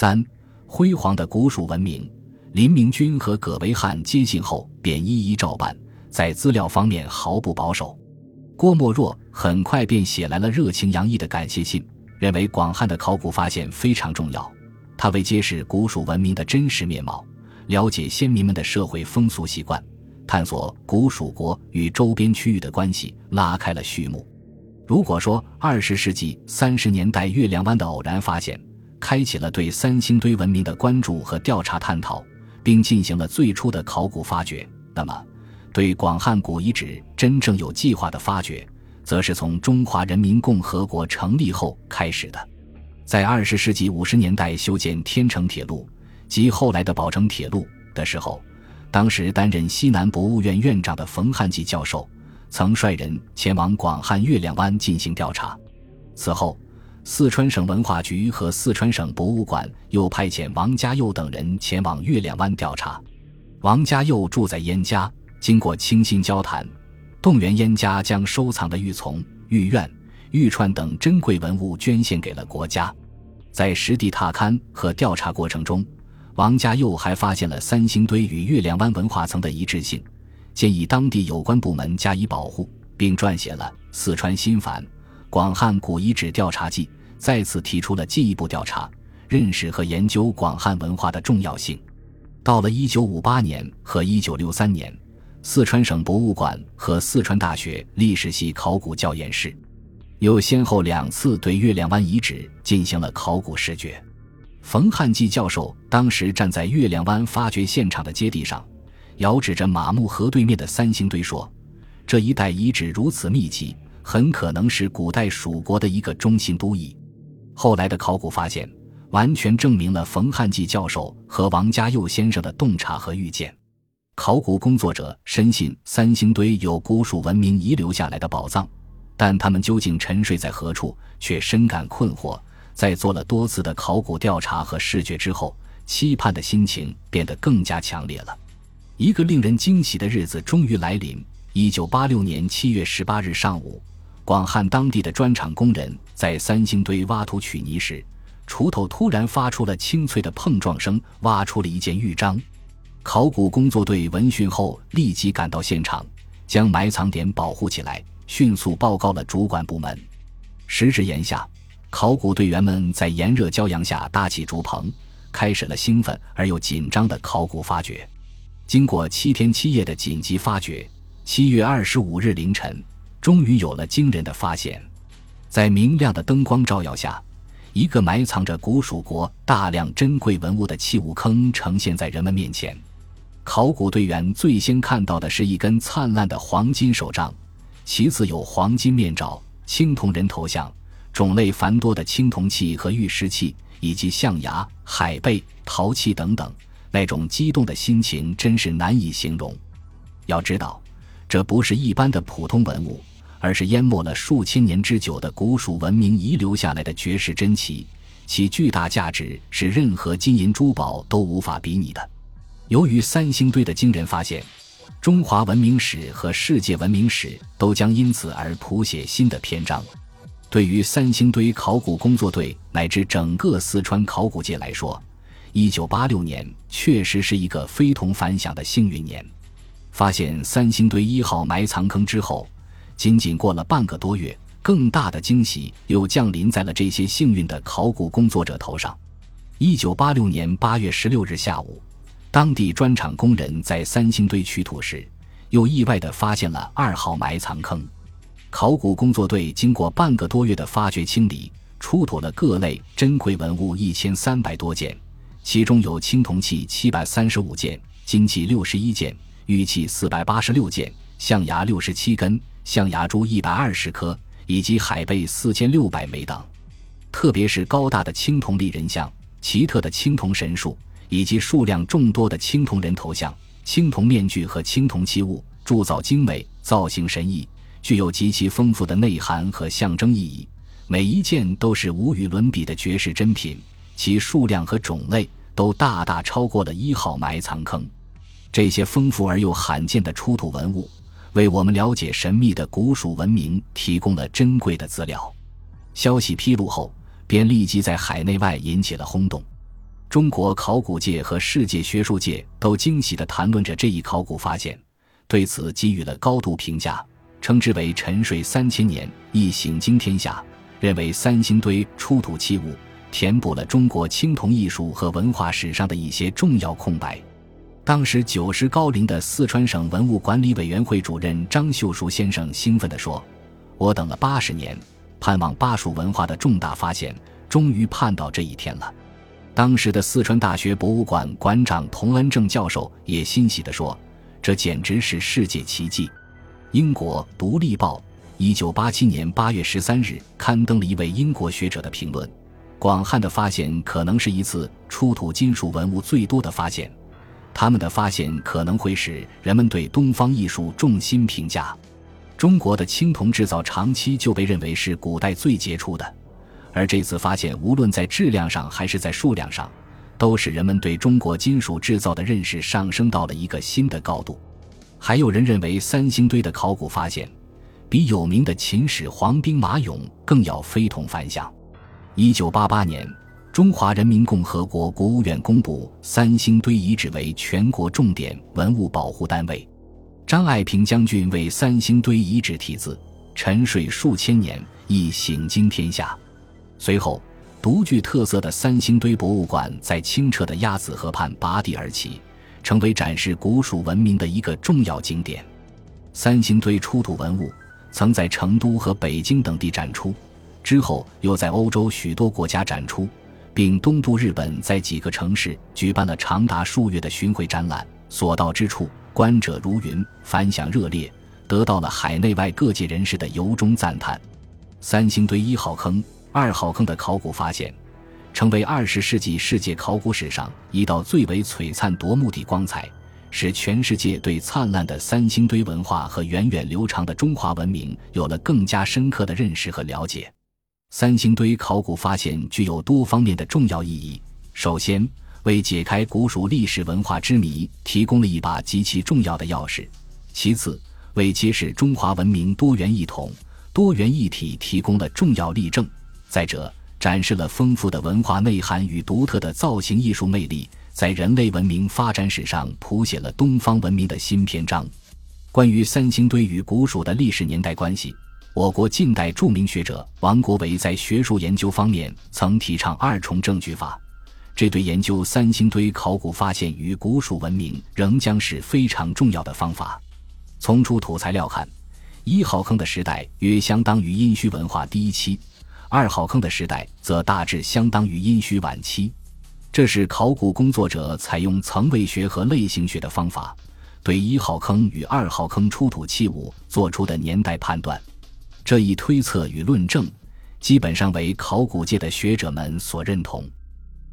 三、辉煌的古蜀文明，林明君和葛维汉接信后便一一照办，在资料方面毫不保守。郭沫若很快便写来了热情洋溢的感谢信，认为广汉的考古发现非常重要。他为揭示古蜀文明的真实面貌，了解先民们的社会风俗习惯，探索古蜀国与周边区域的关系，拉开了序幕。如果说二十世纪三十年代月亮湾的偶然发现，开启了对三星堆文明的关注和调查探讨，并进行了最初的考古发掘，那么，对广汉古遗址真正有计划的发掘，则是从中华人民共和国成立后开始的。在二十世纪五十年代修建天成铁路及后来的宝成铁路的时候，当时担任西南博物院院长的冯汉骥教授曾率人前往广汉月亮湾进行调查。此后，四川省文化局和四川省博物馆又派遣王家佑等人前往月亮湾调查。王家佑住在燕家，经过倾心交谈，动员燕家将收藏的玉琮、玉苑。玉串等珍贵文物捐献给了国家。在实地踏勘和调查过程中，王家佑还发现了三星堆与月亮湾文化层的一致性，建议当地有关部门加以保护，并撰写了《四川新繁广汉古遗址调查记》，再次提出了进一步调查、认识和研究广汉文化的重要性。到了1958年和1963年，四川省博物馆和四川大学历史系考古教研室。又先后两次对月亮湾遗址进行了考古视觉。冯汉骥教授当时站在月亮湾发掘现场的阶地上，遥指着马木河对面的三星堆说：“这一带遗址如此密集，很可能是古代蜀国的一个中心都邑。”后来的考古发现完全证明了冯汉骥教授和王家佑先生的洞察和预见。考古工作者深信三星堆有古蜀文明遗留下来的宝藏。但他们究竟沉睡在何处，却深感困惑。在做了多次的考古调查和视觉之后，期盼的心情变得更加强烈了。一个令人惊喜的日子终于来临。一九八六年七月十八日上午，广汉当地的砖厂工人在三星堆挖土取泥时，锄头突然发出了清脆的碰撞声，挖出了一件玉章。考古工作队闻讯后立即赶到现场，将埋藏点保护起来。迅速报告了主管部门。时至炎夏，考古队员们在炎热骄阳下搭起竹棚，开始了兴奋而又紧张的考古发掘。经过七天七夜的紧急发掘，七月二十五日凌晨，终于有了惊人的发现。在明亮的灯光照耀下，一个埋藏着古蜀国大量珍贵文物的器物坑呈现在人们面前。考古队员最先看到的是一根灿烂的黄金手杖。其次有黄金面罩、青铜人头像、种类繁多的青铜器和玉石器，以及象牙、海贝、陶器等等。那种激动的心情真是难以形容。要知道，这不是一般的普通文物，而是淹没了数千年之久的古蜀文明遗留下来的绝世珍奇，其巨大价值是任何金银珠宝都无法比拟的。由于三星堆的惊人发现。中华文明史和世界文明史都将因此而谱写新的篇章。对于三星堆考古工作队乃至整个四川考古界来说，一九八六年确实是一个非同凡响的幸运年。发现三星堆一号埋藏坑之后，仅仅过了半个多月，更大的惊喜又降临在了这些幸运的考古工作者头上。一九八六年八月十六日下午。当地砖厂工人在三星堆取土时，又意外地发现了二号埋藏坑。考古工作队经过半个多月的发掘清理，出土了各类珍贵文物一千三百多件，其中有青铜器七百三十五件，金器六十一件，玉器四百八十六件，象牙六十七根，象牙珠一百二十颗，以及海贝四千六百枚等。特别是高大的青铜立人像、奇特的青铜神树。以及数量众多的青铜人头像、青铜面具和青铜器物，铸造精美，造型神异，具有极其丰富的内涵和象征意义。每一件都是无与伦比的绝世珍品，其数量和种类都大大超过了一号埋藏坑。这些丰富而又罕见的出土文物，为我们了解神秘的古蜀文明提供了珍贵的资料。消息披露后，便立即在海内外引起了轰动。中国考古界和世界学术界都惊喜地谈论着这一考古发现，对此给予了高度评价，称之为“沉睡三千年，一醒惊天下”，认为三星堆出土器物填补了中国青铜艺术和文化史上的一些重要空白。当时九十高龄的四川省文物管理委员会主任张秀书先生兴奋地说：“我等了八十年，盼望巴蜀文化的重大发现，终于盼到这一天了。”当时的四川大学博物馆馆长童恩正教授也欣喜地说：“这简直是世界奇迹。”英国《独立报》一九八七年八月十三日刊登了一位英国学者的评论：“广汉的发现可能是一次出土金属文物最多的发现。”他们的发现可能会使人们对东方艺术重新评价。中国的青铜制造长期就被认为是古代最杰出的，而这次发现无论在质量上还是在数量上，都使人们对中国金属制造的认识上升到了一个新的高度。还有人认为三星堆的考古发现，比有名的秦始皇兵马俑更要非同凡响。一九八八年。中华人民共和国国务院公布三星堆遗址为全国重点文物保护单位，张爱萍将军为三星堆遗址题字“沉睡数千年，亦醒惊天下”。随后，独具特色的三星堆博物馆在清澈的鸭子河畔拔地而起，成为展示古蜀文明的一个重要景点。三星堆出土文物曾在成都和北京等地展出，之后又在欧洲许多国家展出。并东渡日本，在几个城市举办了长达数月的巡回展览，所到之处，观者如云，反响热烈，得到了海内外各界人士的由衷赞叹。三星堆一号坑、二号坑的考古发现，成为二十世纪世界考古史上一道最为璀璨夺目的光彩，使全世界对灿烂的三星堆文化和源远流长的中华文明有了更加深刻的认识和了解。三星堆考古发现具有多方面的重要意义。首先，为解开古蜀历史文化之谜提供了一把极其重要的钥匙；其次，为揭示中华文明多元一统、多元一体提供了重要例证；再者，展示了丰富的文化内涵与独特的造型艺术魅力，在人类文明发展史上谱写了东方文明的新篇章。关于三星堆与古蜀的历史年代关系。我国近代著名学者王国维在学术研究方面曾提倡二重证据法，这对研究三星堆考古发现与古蜀文明仍将是非常重要的方法。从出土材料看，一号坑的时代约相当于殷墟文化第一期，二号坑的时代则大致相当于殷墟晚期。这是考古工作者采用层位学和类型学的方法，对一号坑与二号坑出土器物做出的年代判断。这一推测与论证，基本上为考古界的学者们所认同。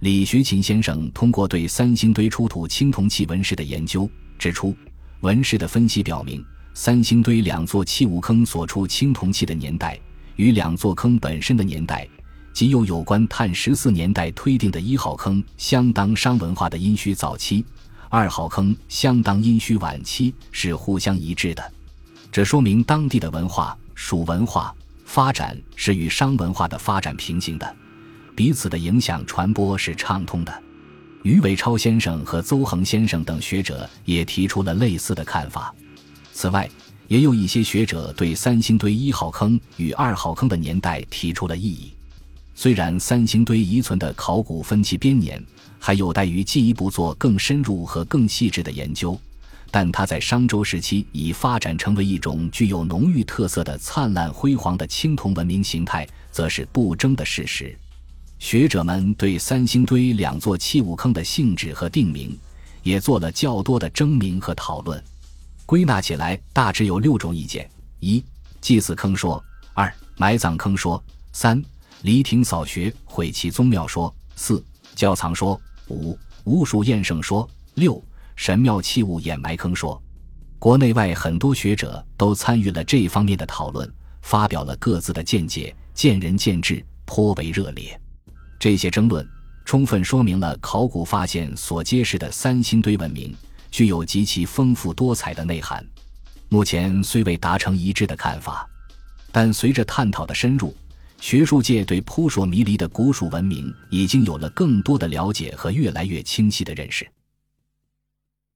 李学勤先生通过对三星堆出土青铜器纹饰的研究，指出，纹饰的分析表明，三星堆两座器物坑所出青铜器的年代，与两座坑本身的年代，即由有关碳十四年代推定的一号坑相当商文化的殷墟早期，二号坑相当殷墟晚期是互相一致的。这说明当地的文化。蜀文化发展是与商文化的发展平行的，彼此的影响传播是畅通的。余伟超先生和邹恒先生等学者也提出了类似的看法。此外，也有一些学者对三星堆一号坑与二号坑的年代提出了异议。虽然三星堆遗存的考古分期编年还有待于进一步做更深入和更细致的研究。但它在商周时期已发展成为一种具有浓郁特色的灿烂辉煌的青铜文明形态，则是不争的事实。学者们对三星堆两座器物坑的性质和定名，也做了较多的争鸣和讨论。归纳起来，大致有六种意见：一、祭祀坑说；二、埋葬坑说；三、离庭扫穴毁其宗庙说；四、窖藏说；五、巫术验圣说；六。神庙器物掩埋坑说，国内外很多学者都参与了这方面的讨论，发表了各自的见解，见仁见智，颇为热烈。这些争论充分说明了考古发现所揭示的三星堆文明具有极其丰富多彩的内涵。目前虽未达成一致的看法，但随着探讨的深入，学术界对扑朔迷离的古蜀文明已经有了更多的了解和越来越清晰的认识。